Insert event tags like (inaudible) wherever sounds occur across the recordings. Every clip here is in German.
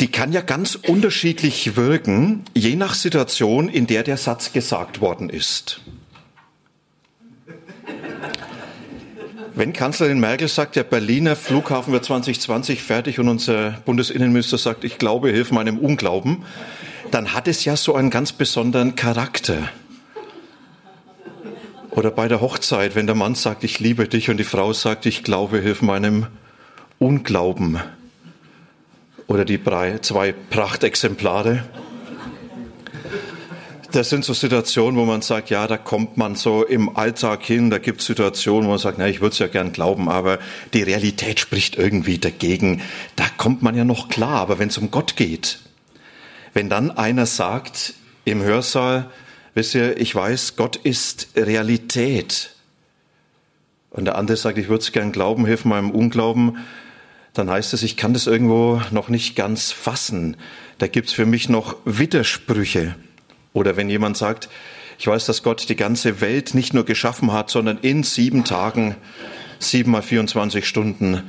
die kann ja ganz unterschiedlich wirken, je nach Situation, in der der Satz gesagt worden ist. Wenn Kanzlerin Merkel sagt, der Berliner Flughafen wird 2020 fertig und unser Bundesinnenminister sagt, ich glaube, hilf meinem Unglauben, dann hat es ja so einen ganz besonderen Charakter. Oder bei der Hochzeit, wenn der Mann sagt, ich liebe dich und die Frau sagt, ich glaube, hilf meinem Unglauben oder die zwei Prachtexemplare. Das sind so Situationen, wo man sagt, ja, da kommt man so im Alltag hin, da gibt es Situationen, wo man sagt, na, ich würde es ja gern glauben, aber die Realität spricht irgendwie dagegen. Da kommt man ja noch klar, aber wenn es um Gott geht, wenn dann einer sagt im Hörsaal, wisst ihr, ich weiß, Gott ist Realität, und der andere sagt, ich würde es gern glauben, hilf meinem Unglauben, dann heißt es, ich kann das irgendwo noch nicht ganz fassen. Da gibt's für mich noch Widersprüche. Oder wenn jemand sagt, ich weiß, dass Gott die ganze Welt nicht nur geschaffen hat, sondern in sieben Tagen, sieben mal 24 Stunden.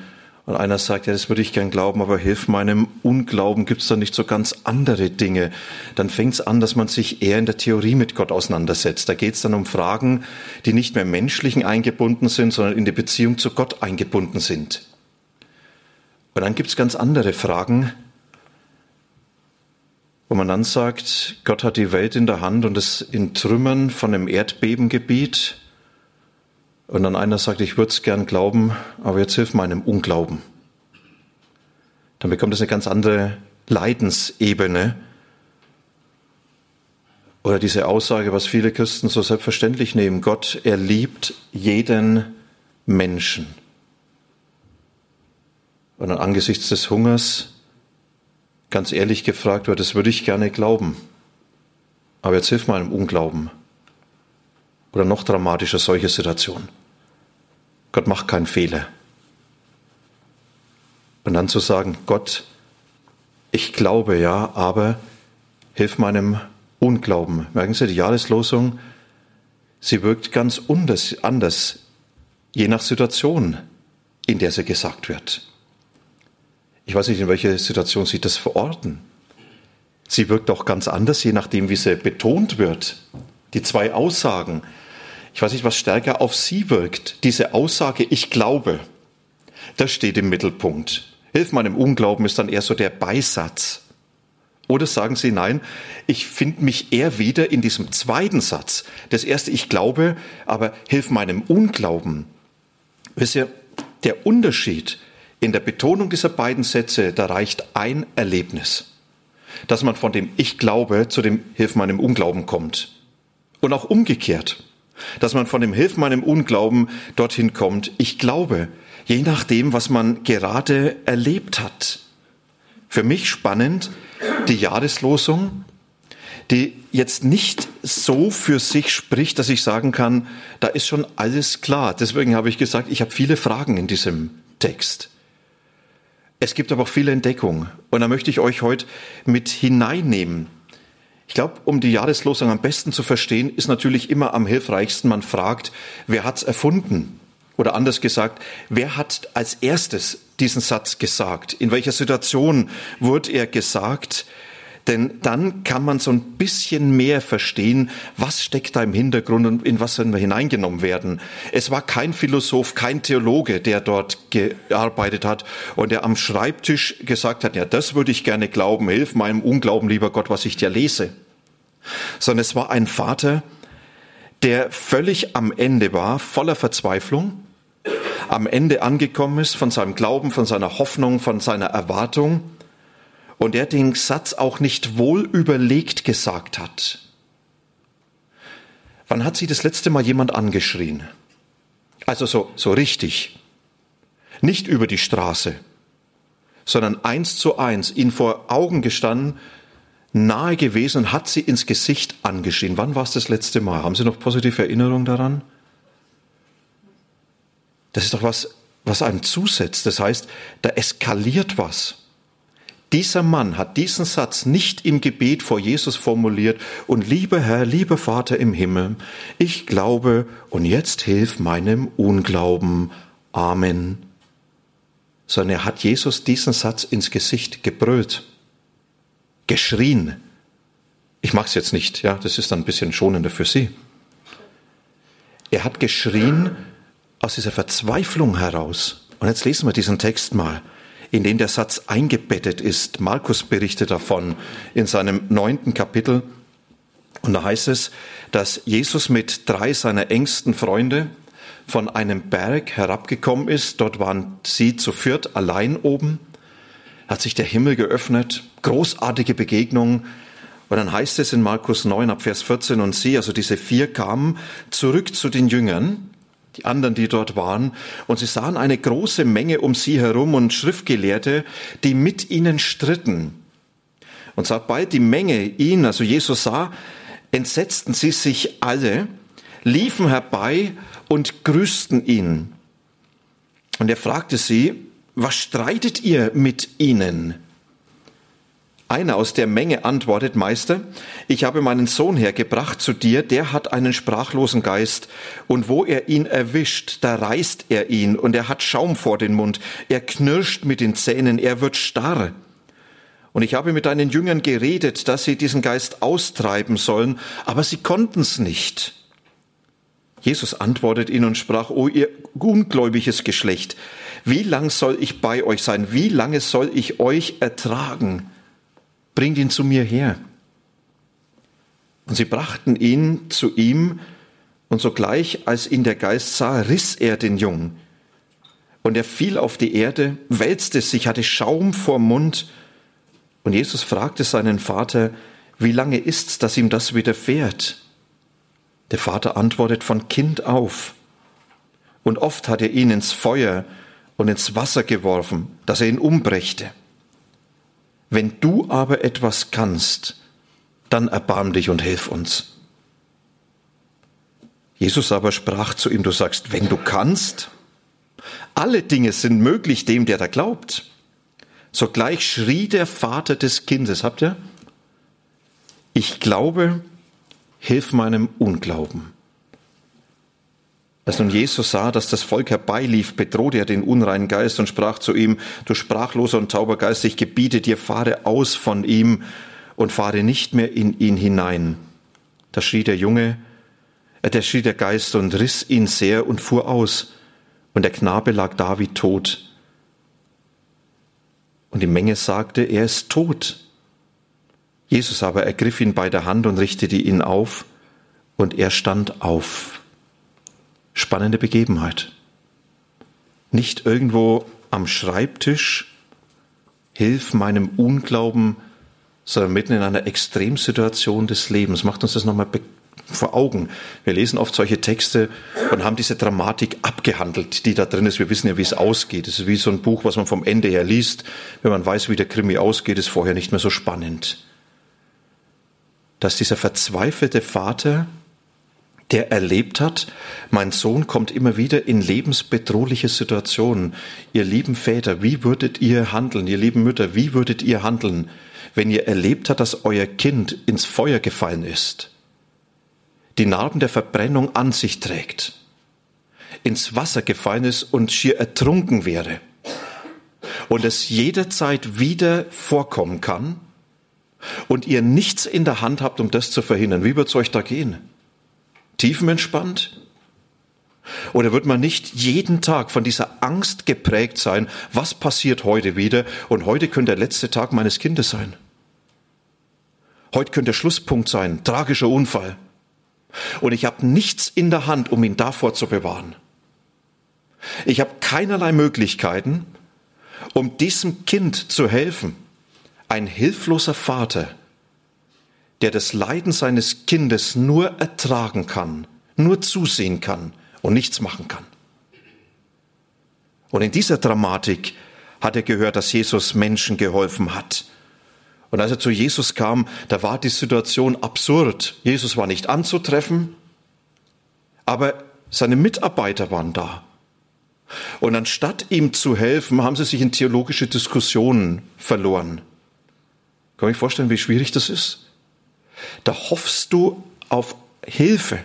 Und einer sagt, ja, das würde ich gern glauben, aber hilf meinem Unglauben, gibt's da nicht so ganz andere Dinge? Dann fängt's an, dass man sich eher in der Theorie mit Gott auseinandersetzt. Da geht's dann um Fragen, die nicht mehr menschlichen eingebunden sind, sondern in die Beziehung zu Gott eingebunden sind. Und dann gibt es ganz andere Fragen, wo man dann sagt, Gott hat die Welt in der Hand und es in Trümmern von einem Erdbebengebiet. Und dann einer sagt, ich würde es gern glauben, aber jetzt hilf meinem Unglauben. Dann bekommt es eine ganz andere Leidensebene. Oder diese Aussage, was viele Christen so selbstverständlich nehmen, Gott, er liebt jeden Menschen. Und dann angesichts des Hungers ganz ehrlich gefragt wird, das würde ich gerne glauben. Aber jetzt hilf im Unglauben. Oder noch dramatischer solche Situation. Gott macht keinen Fehler. Und dann zu sagen, Gott, ich glaube ja, aber hilf meinem Unglauben. Merken Sie, die Jahreslosung, sie wirkt ganz anders, je nach Situation, in der sie gesagt wird. Ich weiß nicht, in welcher Situation Sie das verorten. Sie wirkt auch ganz anders, je nachdem, wie sie betont wird. Die zwei Aussagen. Ich weiß nicht, was stärker auf Sie wirkt. Diese Aussage, ich glaube, das steht im Mittelpunkt. Hilf meinem Unglauben ist dann eher so der Beisatz. Oder sagen Sie, nein, ich finde mich eher wieder in diesem zweiten Satz. Das erste, ich glaube, aber hilf meinem Unglauben. Wisst ihr, der Unterschied in der Betonung dieser beiden Sätze, da reicht ein Erlebnis, dass man von dem Ich glaube zu dem Hilf meinem Unglauben kommt. Und auch umgekehrt, dass man von dem Hilf meinem Unglauben dorthin kommt, ich glaube, je nachdem, was man gerade erlebt hat. Für mich spannend die Jahreslosung, die jetzt nicht so für sich spricht, dass ich sagen kann, da ist schon alles klar. Deswegen habe ich gesagt, ich habe viele Fragen in diesem Text. Es gibt aber auch viele Entdeckungen. Und da möchte ich euch heute mit hineinnehmen. Ich glaube, um die Jahreslosung am besten zu verstehen, ist natürlich immer am hilfreichsten, man fragt, wer hat's erfunden? Oder anders gesagt, wer hat als erstes diesen Satz gesagt? In welcher Situation wurde er gesagt? Denn dann kann man so ein bisschen mehr verstehen, was steckt da im Hintergrund und in was wir hineingenommen werden. Es war kein Philosoph, kein Theologe, der dort gearbeitet hat und der am Schreibtisch gesagt hat, ja, das würde ich gerne glauben, hilf meinem Unglauben, lieber Gott, was ich dir lese. Sondern es war ein Vater, der völlig am Ende war, voller Verzweiflung, am Ende angekommen ist von seinem Glauben, von seiner Hoffnung, von seiner Erwartung und er den Satz auch nicht wohl überlegt gesagt hat. Wann hat sie das letzte Mal jemand angeschrien? Also so, so richtig. Nicht über die Straße. sondern eins zu eins, ihn vor Augen gestanden, nahe gewesen und hat sie ins Gesicht angeschrien. Wann war es das letzte Mal? Haben Sie noch positive Erinnerungen daran? Das ist doch was, was einem zusetzt. Das heißt, da eskaliert was. Dieser Mann hat diesen Satz nicht im Gebet vor Jesus formuliert und lieber Herr, lieber Vater im Himmel, ich glaube und jetzt hilf meinem Unglauben. Amen. Sondern er hat Jesus diesen Satz ins Gesicht gebrüllt, geschrien. Ich mache es jetzt nicht, ja, das ist dann ein bisschen schonender für Sie. Er hat geschrien aus dieser Verzweiflung heraus. Und jetzt lesen wir diesen Text mal in den der Satz eingebettet ist. Markus berichtet davon in seinem neunten Kapitel. Und da heißt es, dass Jesus mit drei seiner engsten Freunde von einem Berg herabgekommen ist. Dort waren sie zu viert allein oben. Hat sich der Himmel geöffnet. Großartige Begegnung. Und dann heißt es in Markus 9 ab Vers 14 und sie, also diese vier kamen zurück zu den Jüngern die anderen, die dort waren, und sie sahen eine große Menge um sie herum und Schriftgelehrte, die mit ihnen stritten. Und sobald die Menge ihn, also Jesus sah, entsetzten sie sich alle, liefen herbei und grüßten ihn. Und er fragte sie, was streitet ihr mit ihnen? Einer aus der Menge antwortet, Meister, ich habe meinen Sohn hergebracht zu dir, der hat einen sprachlosen Geist, und wo er ihn erwischt, da reißt er ihn, und er hat Schaum vor den Mund, er knirscht mit den Zähnen, er wird starr. Und ich habe mit deinen Jüngern geredet, dass sie diesen Geist austreiben sollen, aber sie konnten's nicht. Jesus antwortet ihnen und sprach, O ihr ungläubiges Geschlecht, wie lang soll ich bei euch sein? Wie lange soll ich euch ertragen? Bringt ihn zu mir her. Und sie brachten ihn zu ihm, und sogleich, als ihn der Geist sah, riss er den Jungen. Und er fiel auf die Erde, wälzte sich, hatte Schaum vor Mund. Und Jesus fragte seinen Vater, wie lange ist's, dass ihm das widerfährt? Der Vater antwortet von Kind auf. Und oft hat er ihn ins Feuer und ins Wasser geworfen, dass er ihn umbrächte. Wenn du aber etwas kannst, dann erbarm dich und hilf uns. Jesus aber sprach zu ihm, du sagst, wenn du kannst, alle Dinge sind möglich dem, der da glaubt. Sogleich schrie der Vater des Kindes, habt ihr? Ich glaube, hilf meinem Unglauben. Als nun Jesus sah, dass das Volk herbeilief, bedrohte er den unreinen Geist und sprach zu ihm, du sprachloser und tauber Geist, ich gebiete dir, fahre aus von ihm und fahre nicht mehr in ihn hinein. Da schrie der Junge, äh, der schrie der Geist und riss ihn sehr und fuhr aus, und der Knabe lag da wie tot. Und die Menge sagte, er ist tot. Jesus aber ergriff ihn bei der Hand und richtete ihn auf, und er stand auf spannende Begebenheit. Nicht irgendwo am Schreibtisch, hilf meinem Unglauben, sondern mitten in einer Extremsituation des Lebens. Macht uns das nochmal vor Augen. Wir lesen oft solche Texte und haben diese Dramatik abgehandelt, die da drin ist. Wir wissen ja, wie es ausgeht. Es ist wie so ein Buch, was man vom Ende her liest. Wenn man weiß, wie der Krimi ausgeht, ist vorher nicht mehr so spannend. Dass dieser verzweifelte Vater der erlebt hat, mein Sohn kommt immer wieder in lebensbedrohliche Situationen. Ihr lieben Väter, wie würdet ihr handeln? Ihr lieben Mütter, wie würdet ihr handeln, wenn ihr erlebt habt, dass euer Kind ins Feuer gefallen ist, die Narben der Verbrennung an sich trägt, ins Wasser gefallen ist und schier ertrunken wäre und es jederzeit wieder vorkommen kann und ihr nichts in der Hand habt, um das zu verhindern? Wie wird's euch da gehen? Tiefenentspannt? Oder wird man nicht jeden Tag von dieser Angst geprägt sein, was passiert heute wieder und heute könnte der letzte Tag meines Kindes sein? Heute könnte der Schlusspunkt sein, tragischer Unfall. Und ich habe nichts in der Hand, um ihn davor zu bewahren. Ich habe keinerlei Möglichkeiten, um diesem Kind zu helfen. Ein hilfloser Vater der das Leiden seines Kindes nur ertragen kann, nur zusehen kann und nichts machen kann. Und in dieser Dramatik hat er gehört, dass Jesus Menschen geholfen hat. Und als er zu Jesus kam, da war die Situation absurd. Jesus war nicht anzutreffen, aber seine Mitarbeiter waren da. Und anstatt ihm zu helfen, haben sie sich in theologische Diskussionen verloren. Kann ich vorstellen, wie schwierig das ist? Da hoffst du auf Hilfe,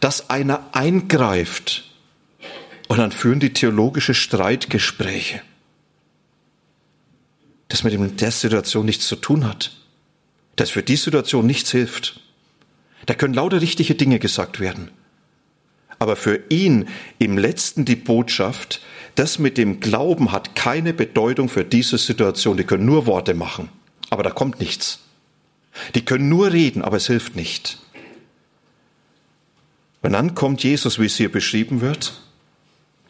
dass einer eingreift. Und dann führen die theologische Streitgespräche das mit der Situation nichts zu tun hat, das für die Situation nichts hilft. Da können lauter richtige Dinge gesagt werden. Aber für ihn im letzten die Botschaft, das mit dem Glauben hat keine Bedeutung für diese Situation. Die können nur Worte machen, aber da kommt nichts. Die können nur reden, aber es hilft nicht. Und dann kommt Jesus, wie es hier beschrieben wird,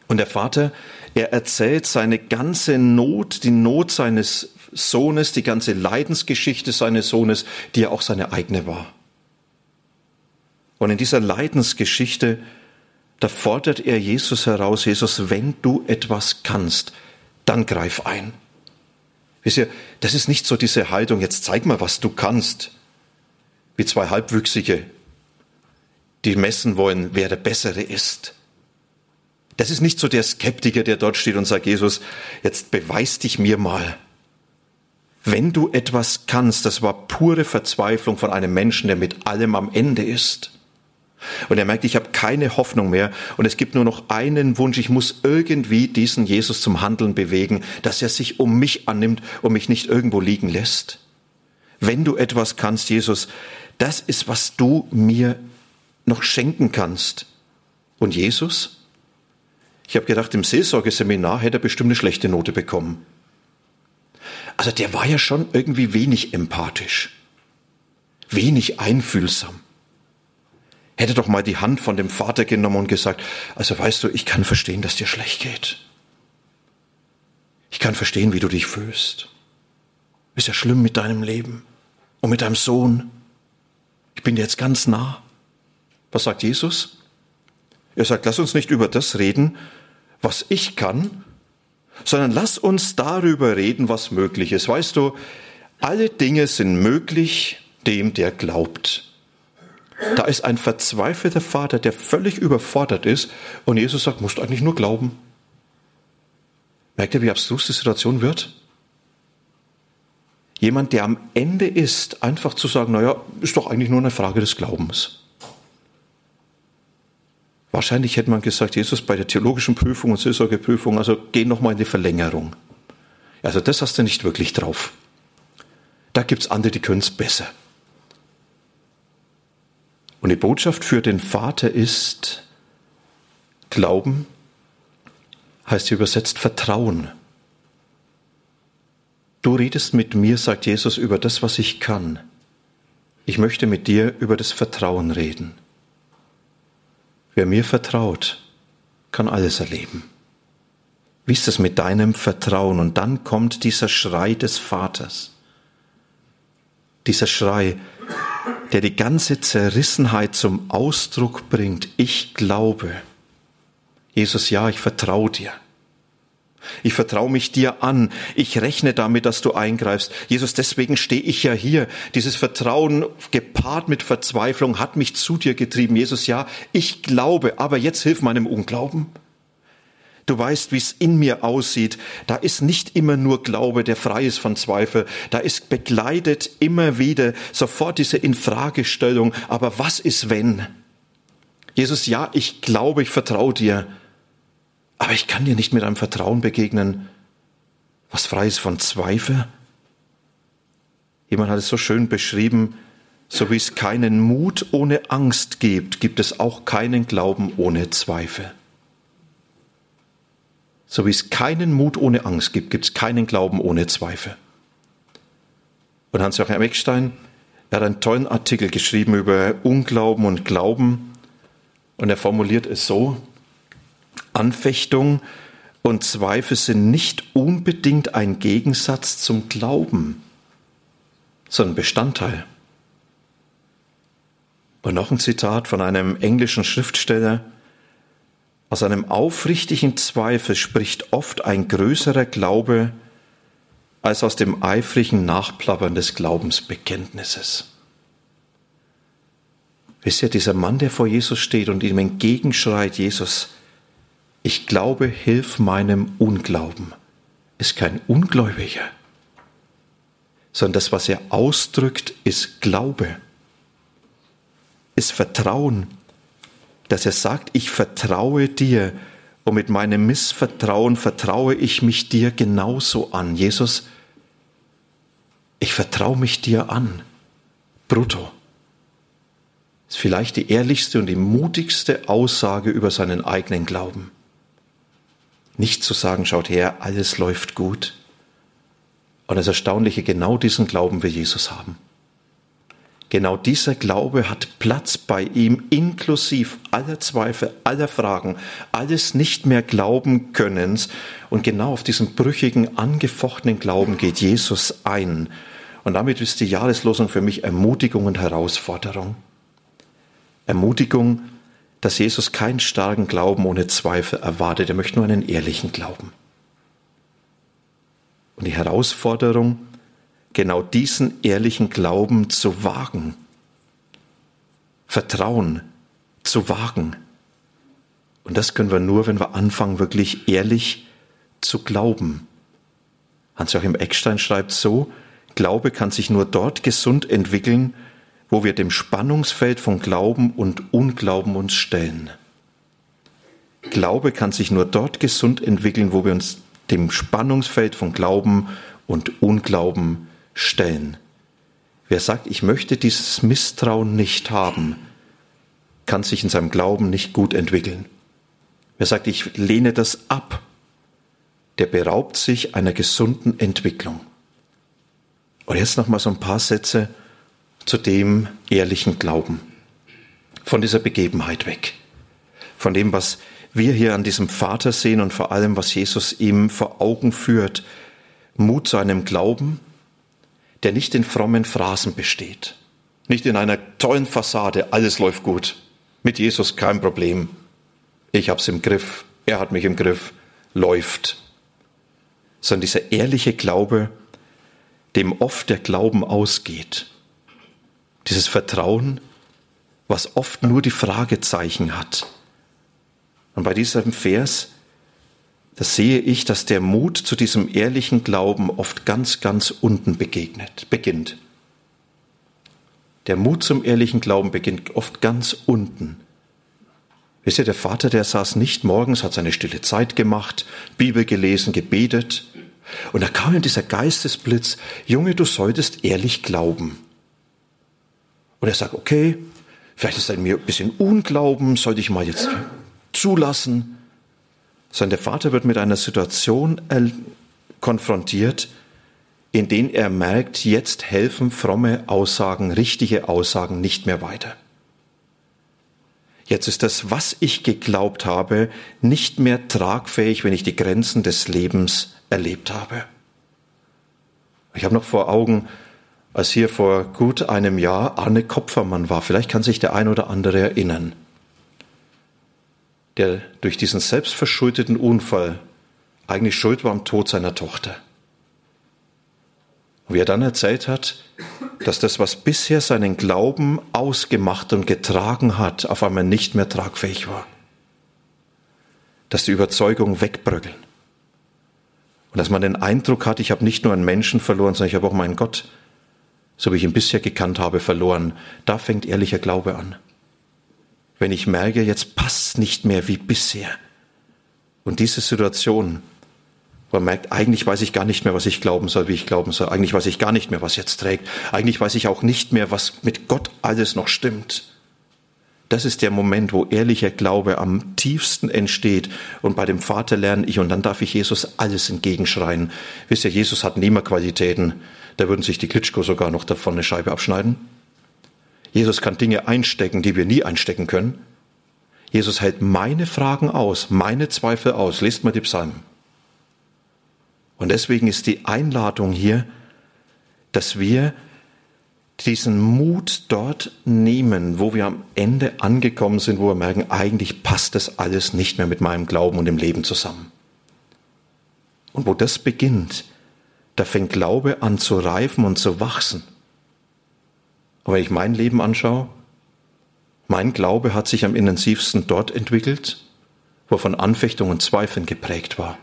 und der Vater, er erzählt seine ganze Not, die Not seines Sohnes, die ganze Leidensgeschichte seines Sohnes, die ja auch seine eigene war. Und in dieser Leidensgeschichte, da fordert er Jesus heraus, Jesus, wenn du etwas kannst, dann greif ein. Wisst ihr, das ist nicht so diese Haltung, jetzt zeig mal, was du kannst, wie zwei Halbwüchsige, die messen wollen, wer der Bessere ist. Das ist nicht so der Skeptiker, der dort steht und sagt, Jesus, jetzt beweis dich mir mal. Wenn du etwas kannst, das war pure Verzweiflung von einem Menschen, der mit allem am Ende ist. Und er merkt, ich habe keine Hoffnung mehr und es gibt nur noch einen Wunsch, ich muss irgendwie diesen Jesus zum Handeln bewegen, dass er sich um mich annimmt und mich nicht irgendwo liegen lässt. Wenn du etwas kannst, Jesus, das ist, was du mir noch schenken kannst. Und Jesus? Ich habe gedacht, im Seelsorgeseminar hätte er bestimmt eine schlechte Note bekommen. Also der war ja schon irgendwie wenig empathisch, wenig einfühlsam. Hätte doch mal die Hand von dem Vater genommen und gesagt, also weißt du, ich kann verstehen, dass dir schlecht geht. Ich kann verstehen, wie du dich fühlst. Ist ja schlimm mit deinem Leben und mit deinem Sohn. Ich bin dir jetzt ganz nah. Was sagt Jesus? Er sagt, lass uns nicht über das reden, was ich kann, sondern lass uns darüber reden, was möglich ist. Weißt du, alle Dinge sind möglich dem, der glaubt. Da ist ein verzweifelter Vater, der völlig überfordert ist und Jesus sagt, musst du eigentlich nur glauben. Merkt ihr, wie abstrus die Situation wird? Jemand, der am Ende ist, einfach zu sagen, naja, ist doch eigentlich nur eine Frage des Glaubens. Wahrscheinlich hätte man gesagt, Jesus, bei der theologischen Prüfung und Seelsorgeprüfung, also geh nochmal in die Verlängerung. Also das hast du nicht wirklich drauf. Da gibt's andere, die können's besser. Und die Botschaft für den Vater ist, Glauben heißt übersetzt Vertrauen. Du redest mit mir, sagt Jesus, über das, was ich kann. Ich möchte mit dir über das Vertrauen reden. Wer mir vertraut, kann alles erleben. Wie ist es mit deinem Vertrauen? Und dann kommt dieser Schrei des Vaters. Dieser Schrei, der die ganze Zerrissenheit zum Ausdruck bringt. Ich glaube. Jesus, ja, ich vertraue dir. Ich vertraue mich dir an. Ich rechne damit, dass du eingreifst. Jesus, deswegen stehe ich ja hier. Dieses Vertrauen gepaart mit Verzweiflung hat mich zu dir getrieben. Jesus, ja, ich glaube, aber jetzt hilf meinem Unglauben. Du weißt, wie es in mir aussieht. Da ist nicht immer nur Glaube, der frei ist von Zweifel. Da ist begleitet immer wieder sofort diese Infragestellung. Aber was ist wenn? Jesus, ja, ich glaube, ich vertraue dir. Aber ich kann dir nicht mit einem Vertrauen begegnen, was frei ist von Zweifel. Jemand hat es so schön beschrieben, so wie es keinen Mut ohne Angst gibt, gibt es auch keinen Glauben ohne Zweifel. So wie es keinen Mut ohne Angst gibt, gibt es keinen Glauben ohne Zweifel. Und Hans-Joachim Eckstein, hat einen tollen Artikel geschrieben über Unglauben und Glauben. Und er formuliert es so, Anfechtung und Zweifel sind nicht unbedingt ein Gegensatz zum Glauben, sondern Bestandteil. Und noch ein Zitat von einem englischen Schriftsteller. Aus einem aufrichtigen Zweifel spricht oft ein größerer Glaube als aus dem eifrigen Nachplappern des Glaubensbekenntnisses. Wisst ihr, dieser Mann, der vor Jesus steht und ihm entgegenschreit, Jesus, ich glaube, hilf meinem Unglauben, ist kein Ungläubiger, sondern das, was er ausdrückt, ist Glaube, ist Vertrauen, dass er sagt, ich vertraue dir und mit meinem Missvertrauen vertraue ich mich dir genauso an. Jesus, ich vertraue mich dir an. Brutto. Ist vielleicht die ehrlichste und die mutigste Aussage über seinen eigenen Glauben. Nicht zu sagen, schaut her, alles läuft gut. Und das Erstaunliche, genau diesen Glauben will Jesus haben. Genau dieser Glaube hat Platz bei ihm, inklusive aller Zweifel, aller Fragen, alles nicht mehr glauben Könnens. Und genau auf diesen brüchigen, angefochtenen Glauben geht Jesus ein. Und damit ist die Jahreslosung für mich Ermutigung und Herausforderung. Ermutigung, dass Jesus keinen starken Glauben ohne Zweifel erwartet. Er möchte nur einen ehrlichen Glauben. Und die Herausforderung, genau diesen ehrlichen Glauben zu wagen. Vertrauen zu wagen. Und das können wir nur, wenn wir anfangen, wirklich ehrlich zu glauben. Hans-Joachim Eckstein schreibt so, Glaube kann sich nur dort gesund entwickeln, wo wir dem Spannungsfeld von Glauben und Unglauben uns stellen. Glaube kann sich nur dort gesund entwickeln, wo wir uns dem Spannungsfeld von Glauben und Unglauben stellen. Wer sagt, ich möchte dieses Misstrauen nicht haben, kann sich in seinem Glauben nicht gut entwickeln. Wer sagt, ich lehne das ab, der beraubt sich einer gesunden Entwicklung. Und jetzt noch mal so ein paar Sätze zu dem ehrlichen Glauben. Von dieser Begebenheit weg. Von dem, was wir hier an diesem Vater sehen und vor allem, was Jesus ihm vor Augen führt. Mut zu einem Glauben, der nicht in frommen Phrasen besteht. Nicht in einer tollen Fassade, alles läuft gut. Mit Jesus kein Problem. Ich hab's im Griff, er hat mich im Griff, läuft. Sondern dieser ehrliche Glaube, dem oft der Glauben ausgeht. Dieses Vertrauen, was oft nur die Fragezeichen hat. Und bei diesem Vers da sehe ich, dass der Mut zu diesem ehrlichen Glauben oft ganz, ganz unten begegnet, beginnt. Der Mut zum ehrlichen Glauben beginnt oft ganz unten. Wisst ihr, der Vater, der saß nicht morgens, hat seine stille Zeit gemacht, Bibel gelesen, gebetet. Und da kam ihm dieser Geistesblitz, Junge, du solltest ehrlich glauben. Und er sagt, okay, vielleicht ist ein mir ein bisschen Unglauben, sollte ich mal jetzt zulassen sondern der Vater wird mit einer Situation konfrontiert, in denen er merkt, jetzt helfen fromme Aussagen, richtige Aussagen nicht mehr weiter. Jetzt ist das, was ich geglaubt habe, nicht mehr tragfähig, wenn ich die Grenzen des Lebens erlebt habe. Ich habe noch vor Augen, als hier vor gut einem Jahr Arne Kopfermann war. Vielleicht kann sich der ein oder andere erinnern der durch diesen selbstverschuldeten Unfall eigentlich schuld war am Tod seiner Tochter. Und wie er dann erzählt hat, dass das, was bisher seinen Glauben ausgemacht und getragen hat, auf einmal nicht mehr tragfähig war. Dass die Überzeugungen wegbröckeln. Und dass man den Eindruck hat, ich habe nicht nur einen Menschen verloren, sondern ich habe auch meinen Gott, so wie ich ihn bisher gekannt habe, verloren. Da fängt ehrlicher Glaube an wenn ich merke, jetzt passt nicht mehr wie bisher. Und diese Situation, wo man merkt, eigentlich weiß ich gar nicht mehr, was ich glauben soll, wie ich glauben soll. Eigentlich weiß ich gar nicht mehr, was jetzt trägt. Eigentlich weiß ich auch nicht mehr, was mit Gott alles noch stimmt. Das ist der Moment, wo ehrlicher Glaube am tiefsten entsteht. Und bei dem Vater lerne ich, und dann darf ich Jesus alles entgegenschreien. Wisst ihr, Jesus hat Nehmerqualitäten. Da würden sich die Klitschko sogar noch davon eine Scheibe abschneiden. Jesus kann Dinge einstecken, die wir nie einstecken können. Jesus hält meine Fragen aus, meine Zweifel aus. Lest mal die Psalmen. Und deswegen ist die Einladung hier, dass wir diesen Mut dort nehmen, wo wir am Ende angekommen sind, wo wir merken, eigentlich passt das alles nicht mehr mit meinem Glauben und dem Leben zusammen. Und wo das beginnt, da fängt Glaube an zu reifen und zu wachsen. Aber wenn ich mein Leben anschaue, mein Glaube hat sich am intensivsten dort entwickelt, wo von Anfechtungen und Zweifeln geprägt war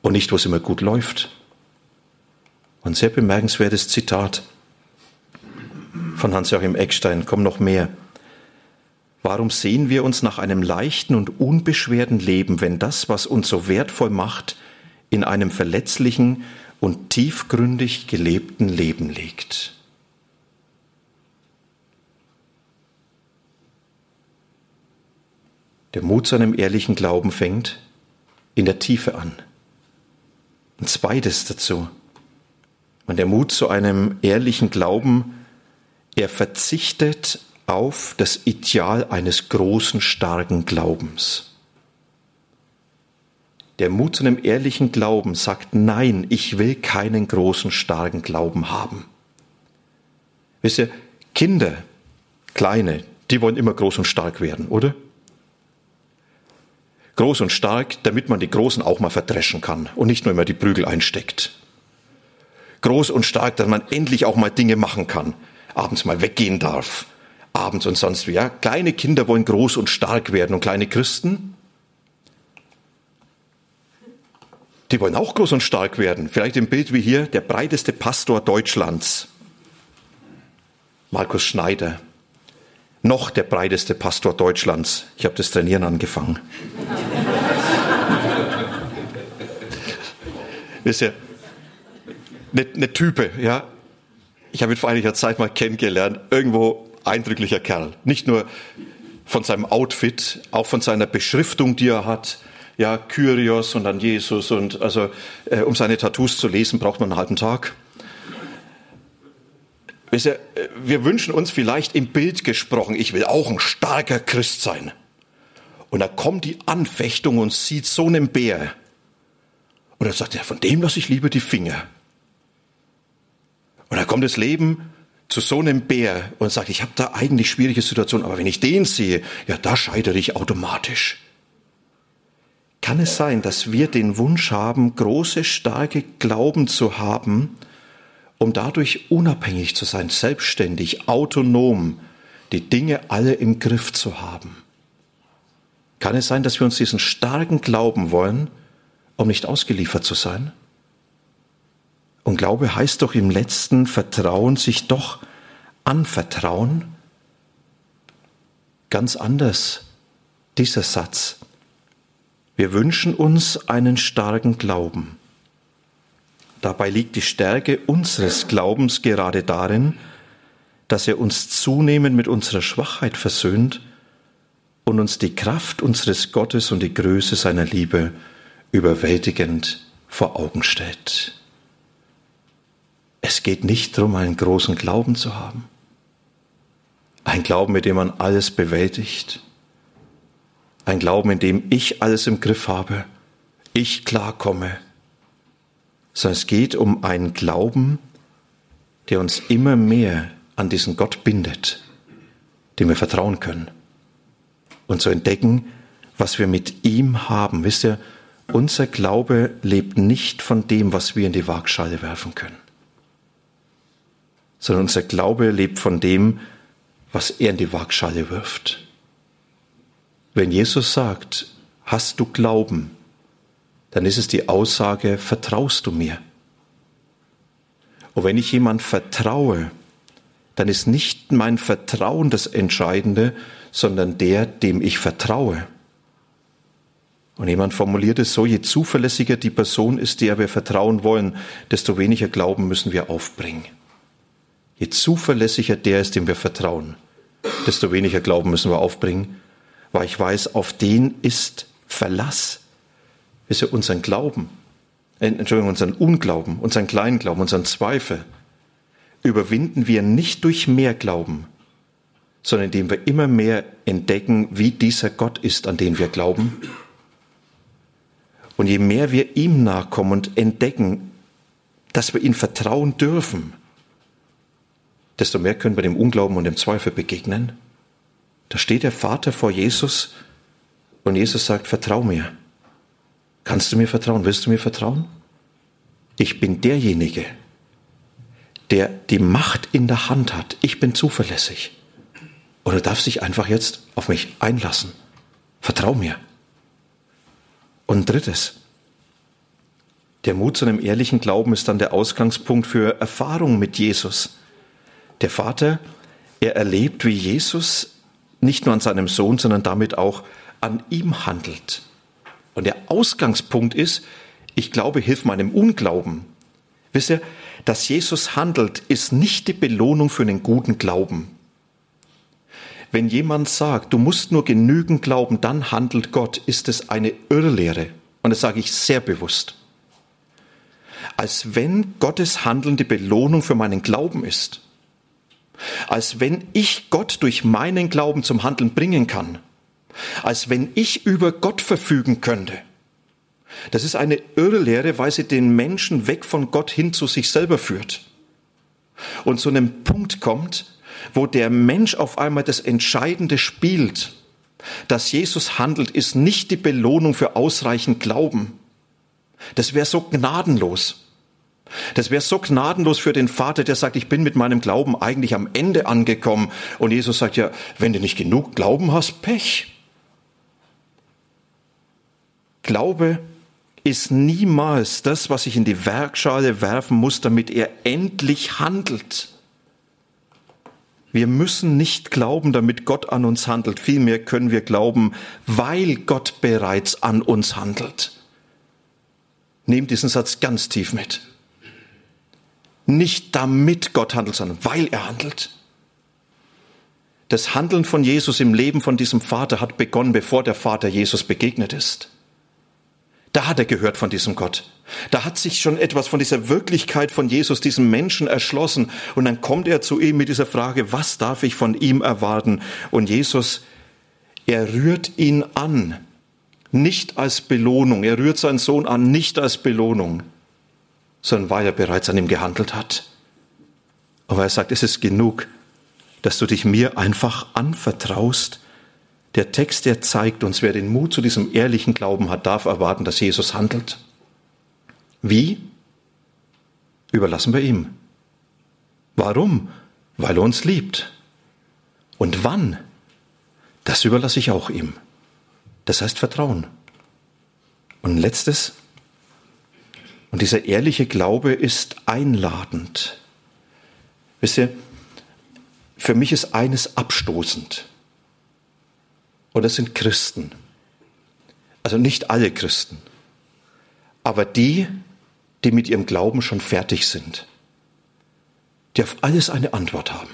und nicht, wo es immer gut läuft. Und sehr bemerkenswertes Zitat von Hans-Joachim Eckstein, kommen noch mehr. Warum sehen wir uns nach einem leichten und unbeschwerten Leben, wenn das, was uns so wertvoll macht, in einem verletzlichen und tiefgründig gelebten Leben liegt? Der Mut zu einem ehrlichen Glauben fängt in der Tiefe an. Und zweites dazu. Und der Mut zu einem ehrlichen Glauben, er verzichtet auf das Ideal eines großen, starken Glaubens. Der Mut zu einem ehrlichen Glauben sagt, nein, ich will keinen großen, starken Glauben haben. Wisst ihr, Kinder, kleine, die wollen immer groß und stark werden, oder? Groß und stark, damit man die Großen auch mal verdreschen kann und nicht nur immer die Prügel einsteckt. Groß und stark, dass man endlich auch mal Dinge machen kann, abends mal weggehen darf, abends und sonst wie. Ja? Kleine Kinder wollen groß und stark werden und kleine Christen, die wollen auch groß und stark werden. Vielleicht im Bild wie hier der breiteste Pastor Deutschlands, Markus Schneider noch der breiteste Pastor Deutschlands. Ich habe das Trainieren angefangen. (laughs) Wisst ihr, eine, eine Type, ja. Ich habe ihn vor einiger Zeit mal kennengelernt. Irgendwo eindrücklicher Kerl. Nicht nur von seinem Outfit, auch von seiner Beschriftung, die er hat. Ja, Kyrios und dann Jesus und also, äh, um seine Tattoos zu lesen, braucht man einen halben Tag. Wir wünschen uns vielleicht im Bild gesprochen, ich will auch ein starker Christ sein. Und da kommt die Anfechtung und sieht so einen Bär. Und er sagt er, von dem lasse ich lieber die Finger. Und da kommt das Leben zu so einem Bär und sagt, ich habe da eigentlich schwierige Situationen, aber wenn ich den sehe, ja, da scheitere ich automatisch. Kann es sein, dass wir den Wunsch haben, große, starke Glauben zu haben, um dadurch unabhängig zu sein, selbstständig, autonom, die Dinge alle im Griff zu haben. Kann es sein, dass wir uns diesen starken Glauben wollen, um nicht ausgeliefert zu sein? Und Glaube heißt doch im letzten Vertrauen, sich doch anvertrauen. Ganz anders, dieser Satz. Wir wünschen uns einen starken Glauben. Dabei liegt die Stärke unseres Glaubens gerade darin, dass er uns zunehmend mit unserer Schwachheit versöhnt und uns die Kraft unseres Gottes und die Größe seiner Liebe überwältigend vor Augen stellt. Es geht nicht darum, einen großen Glauben zu haben. Ein Glauben, mit dem man alles bewältigt. Ein Glauben, in dem ich alles im Griff habe. Ich klarkomme sondern es geht um einen Glauben, der uns immer mehr an diesen Gott bindet, dem wir vertrauen können. Und zu entdecken, was wir mit ihm haben. Wisst ihr, unser Glaube lebt nicht von dem, was wir in die Waagschale werfen können, sondern unser Glaube lebt von dem, was er in die Waagschale wirft. Wenn Jesus sagt, hast du Glauben, dann ist es die Aussage, vertraust du mir? Und wenn ich jemand vertraue, dann ist nicht mein Vertrauen das Entscheidende, sondern der, dem ich vertraue. Und jemand formuliert es so, je zuverlässiger die Person ist, der wir vertrauen wollen, desto weniger Glauben müssen wir aufbringen. Je zuverlässiger der ist, dem wir vertrauen, desto weniger Glauben müssen wir aufbringen, weil ich weiß, auf den ist Verlass ja unseren Glauben, äh, Entschuldigung, unseren Unglauben, unseren Kleinglauben, unseren Zweifel, überwinden wir nicht durch mehr Glauben, sondern indem wir immer mehr entdecken, wie dieser Gott ist, an den wir glauben. Und je mehr wir ihm nachkommen und entdecken, dass wir ihm vertrauen dürfen, desto mehr können wir dem Unglauben und dem Zweifel begegnen. Da steht der Vater vor Jesus und Jesus sagt, vertrau mir. Kannst du mir vertrauen? Willst du mir vertrauen? Ich bin derjenige, der die Macht in der Hand hat. Ich bin zuverlässig. Und du darfst dich einfach jetzt auf mich einlassen. Vertrau mir. Und drittes, der Mut zu einem ehrlichen Glauben ist dann der Ausgangspunkt für Erfahrung mit Jesus. Der Vater, er erlebt, wie Jesus nicht nur an seinem Sohn, sondern damit auch an ihm handelt. Und der Ausgangspunkt ist, ich glaube, hilf meinem Unglauben. Wisst ihr, dass Jesus handelt, ist nicht die Belohnung für einen guten Glauben. Wenn jemand sagt, du musst nur genügend glauben, dann handelt Gott, ist es eine Irrlehre. Und das sage ich sehr bewusst. Als wenn Gottes Handeln die Belohnung für meinen Glauben ist. Als wenn ich Gott durch meinen Glauben zum Handeln bringen kann. Als wenn ich über Gott verfügen könnte. Das ist eine Irrlehre, weil sie den Menschen weg von Gott hin zu sich selber führt. Und zu einem Punkt kommt, wo der Mensch auf einmal das Entscheidende spielt. Dass Jesus handelt, ist nicht die Belohnung für ausreichend Glauben. Das wäre so gnadenlos. Das wäre so gnadenlos für den Vater, der sagt, ich bin mit meinem Glauben eigentlich am Ende angekommen. Und Jesus sagt ja, wenn du nicht genug Glauben hast, Pech. Glaube ist niemals das, was ich in die Werkschale werfen muss, damit er endlich handelt. Wir müssen nicht glauben, damit Gott an uns handelt. Vielmehr können wir glauben, weil Gott bereits an uns handelt. Nehmt diesen Satz ganz tief mit. Nicht damit Gott handelt, sondern weil er handelt. Das Handeln von Jesus im Leben von diesem Vater hat begonnen, bevor der Vater Jesus begegnet ist. Da hat er gehört von diesem Gott. Da hat sich schon etwas von dieser Wirklichkeit von Jesus, diesem Menschen erschlossen. Und dann kommt er zu ihm mit dieser Frage, was darf ich von ihm erwarten? Und Jesus, er rührt ihn an, nicht als Belohnung. Er rührt seinen Sohn an, nicht als Belohnung, sondern weil er bereits an ihm gehandelt hat. Weil er sagt, es ist genug, dass du dich mir einfach anvertraust der Text, der zeigt uns, wer den Mut zu diesem ehrlichen Glauben hat, darf erwarten, dass Jesus handelt. Wie? Überlassen wir ihm. Warum? Weil er uns liebt. Und wann? Das überlasse ich auch ihm. Das heißt Vertrauen. Und letztes, und dieser ehrliche Glaube ist einladend. Wisst ihr, für mich ist eines abstoßend und das sind Christen. Also nicht alle Christen, aber die, die mit ihrem Glauben schon fertig sind, die auf alles eine Antwort haben,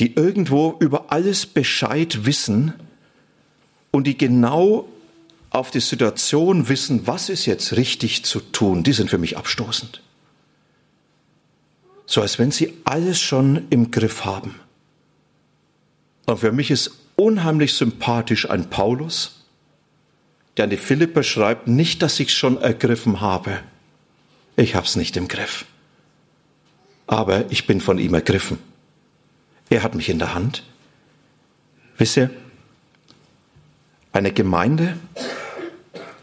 die irgendwo über alles Bescheid wissen und die genau auf die Situation wissen, was ist jetzt richtig zu tun, die sind für mich abstoßend. So als wenn sie alles schon im Griff haben. Und für mich ist unheimlich sympathisch ein Paulus, der an die Philipper schreibt, nicht, dass ich schon ergriffen habe. Ich hab's nicht im Griff. Aber ich bin von ihm ergriffen. Er hat mich in der Hand. Wisst ihr, eine Gemeinde,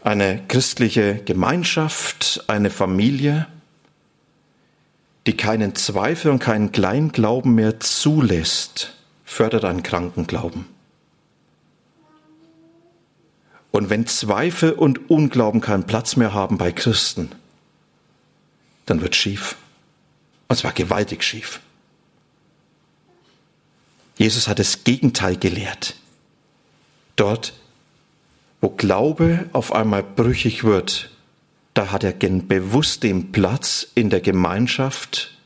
eine christliche Gemeinschaft, eine Familie, die keinen Zweifel und keinen Kleinglauben mehr zulässt, fördert einen kranken Glauben. Und wenn Zweifel und Unglauben keinen Platz mehr haben bei Christen, dann wird schief. Und zwar gewaltig schief. Jesus hat das Gegenteil gelehrt. Dort, wo Glaube auf einmal brüchig wird, da hat er bewusst den Platz in der Gemeinschaft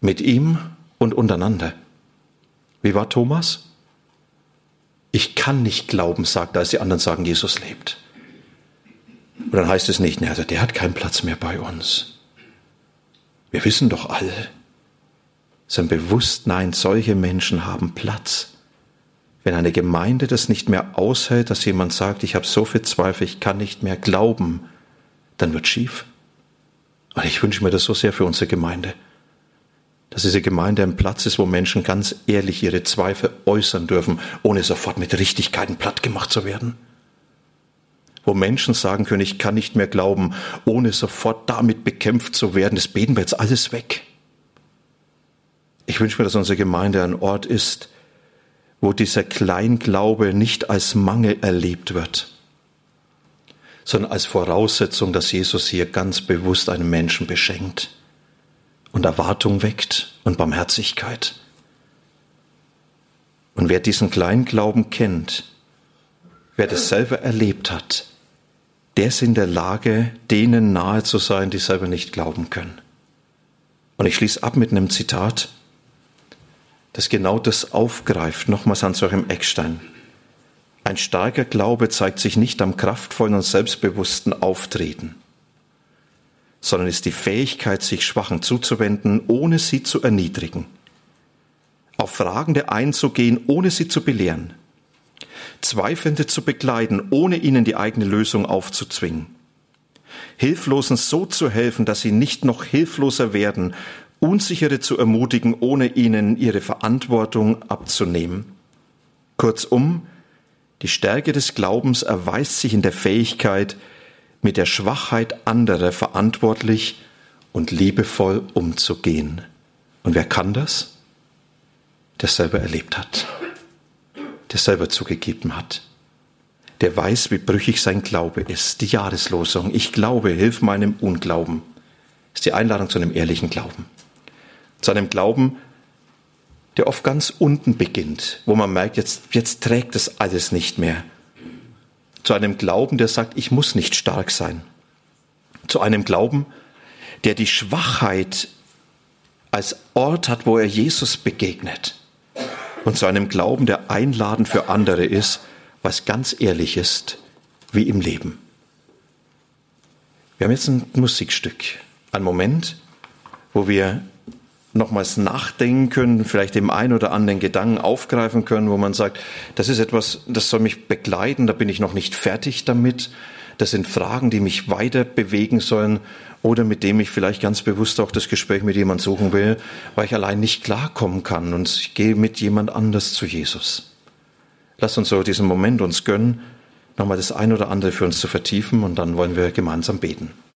mit ihm und untereinander. Wie war Thomas? Ich kann nicht glauben, sagt er, als die anderen sagen, Jesus lebt. Und dann heißt es nicht, also der hat keinen Platz mehr bei uns. Wir wissen doch alle, sein Bewusstsein, solche Menschen haben Platz. Wenn eine Gemeinde das nicht mehr aushält, dass jemand sagt, ich habe so viel Zweifel, ich kann nicht mehr glauben, dann wird schief. Und ich wünsche mir das so sehr für unsere Gemeinde. Dass diese Gemeinde ein Platz ist, wo Menschen ganz ehrlich ihre Zweifel äußern dürfen, ohne sofort mit Richtigkeiten plattgemacht zu werden. Wo Menschen sagen können, ich kann nicht mehr glauben, ohne sofort damit bekämpft zu werden, das beten wir jetzt alles weg. Ich wünsche mir, dass unsere Gemeinde ein Ort ist, wo dieser Kleinglaube nicht als Mangel erlebt wird, sondern als Voraussetzung, dass Jesus hier ganz bewusst einen Menschen beschenkt und Erwartung weckt und Barmherzigkeit. Und wer diesen Kleinglauben kennt, wer das selber erlebt hat, der ist in der Lage, denen nahe zu sein, die selber nicht glauben können. Und ich schließe ab mit einem Zitat, das genau das aufgreift, nochmals an solchem Eckstein. Ein starker Glaube zeigt sich nicht am kraftvollen und selbstbewussten Auftreten, sondern ist die Fähigkeit, sich Schwachen zuzuwenden, ohne sie zu erniedrigen, auf Fragende einzugehen, ohne sie zu belehren, Zweifelnde zu begleiten, ohne ihnen die eigene Lösung aufzuzwingen, Hilflosen so zu helfen, dass sie nicht noch hilfloser werden, Unsichere zu ermutigen, ohne ihnen ihre Verantwortung abzunehmen. Kurzum, die Stärke des Glaubens erweist sich in der Fähigkeit, mit der Schwachheit anderer verantwortlich und liebevoll umzugehen. Und wer kann das? Der selber erlebt hat, der selber zugegeben hat, der weiß, wie brüchig sein Glaube ist. Die Jahreslosung, ich glaube, hilf meinem Unglauben, ist die Einladung zu einem ehrlichen Glauben. Zu einem Glauben, der oft ganz unten beginnt, wo man merkt, jetzt, jetzt trägt es alles nicht mehr zu einem Glauben, der sagt, ich muss nicht stark sein. Zu einem Glauben, der die Schwachheit als Ort hat, wo er Jesus begegnet. Und zu einem Glauben, der einladend für andere ist, was ganz ehrlich ist, wie im Leben. Wir haben jetzt ein Musikstück, ein Moment, wo wir nochmals nachdenken können, vielleicht dem einen oder anderen Gedanken aufgreifen können, wo man sagt, das ist etwas, das soll mich begleiten, da bin ich noch nicht fertig damit. Das sind Fragen, die mich weiter bewegen sollen oder mit dem ich vielleicht ganz bewusst auch das Gespräch mit jemand suchen will, weil ich allein nicht klarkommen kann und ich gehe mit jemand anders zu Jesus. Lass uns so diesen Moment uns gönnen, nochmal das ein oder andere für uns zu vertiefen und dann wollen wir gemeinsam beten.